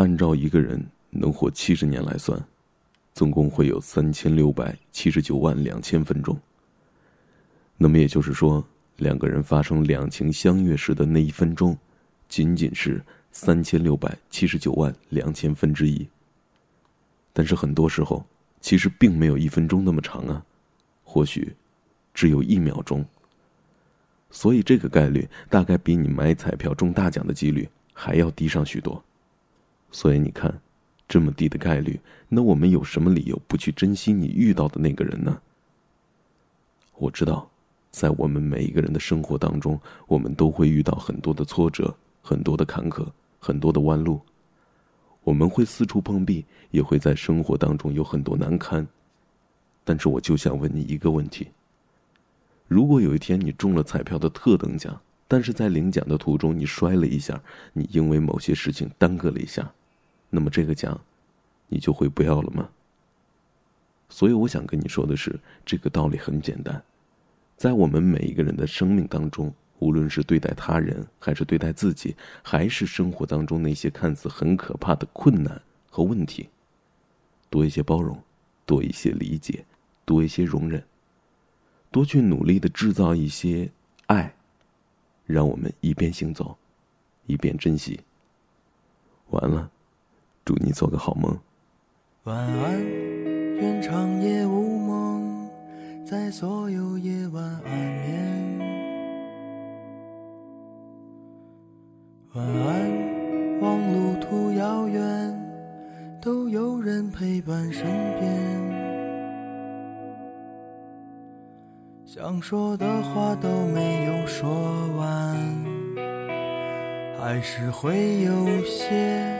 按照一个人能活七十年来算，总共会有三千六百七十九万两千分钟。那么也就是说，两个人发生两情相悦时的那一分钟，仅仅是三千六百七十九万两千分之一。但是很多时候，其实并没有一分钟那么长啊，或许只有一秒钟。所以这个概率大概比你买彩票中大奖的几率还要低上许多。所以你看，这么低的概率，那我们有什么理由不去珍惜你遇到的那个人呢？我知道，在我们每一个人的生活当中，我们都会遇到很多的挫折、很多的坎坷、很多的弯路。我们会四处碰壁，也会在生活当中有很多难堪。但是我就想问你一个问题：如果有一天你中了彩票的特等奖，但是在领奖的途中你摔了一下，你因为某些事情耽搁了一下。那么这个奖，你就会不要了吗？所以我想跟你说的是，这个道理很简单，在我们每一个人的生命当中，无论是对待他人，还是对待自己，还是生活当中那些看似很可怕的困难和问题，多一些包容，多一些理解，多一些容忍，多去努力的制造一些爱，让我们一边行走，一边珍惜。完了。祝你做个好梦。晚安，愿长夜无梦，在所有夜晚安眠。晚安，望路途遥远，都有人陪伴身边。想说的话都没有说完，还是会有些。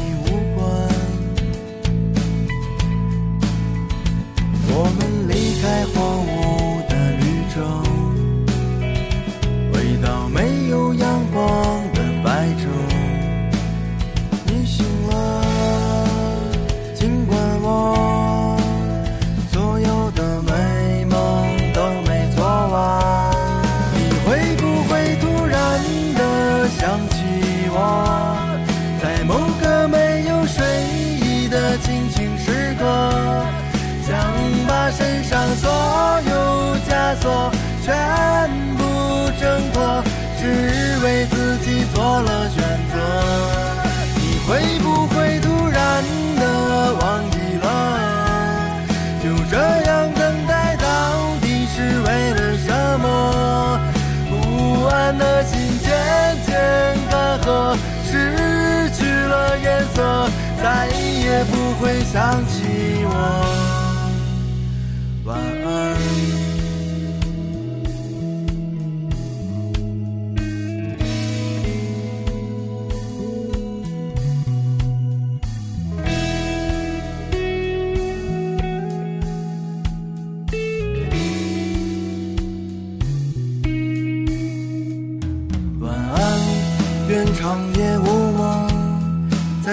想起我，在某个没有睡意的清醒时刻？想把身上所有枷锁全部挣脱，只为自己做了选择。你会不再也不会想起我。晚安。晚安，愿长夜无，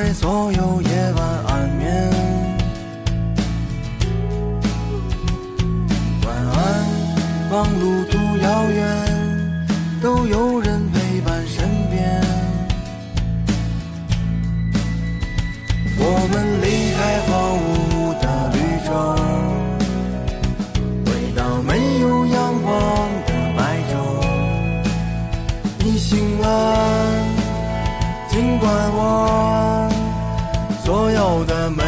在所有夜晚安眠。晚安望路途遥远，都有人陪伴身边。我们离开荒芜的绿洲，回到没有阳光的白昼。你醒了，尽管我的门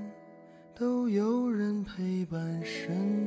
陪伴身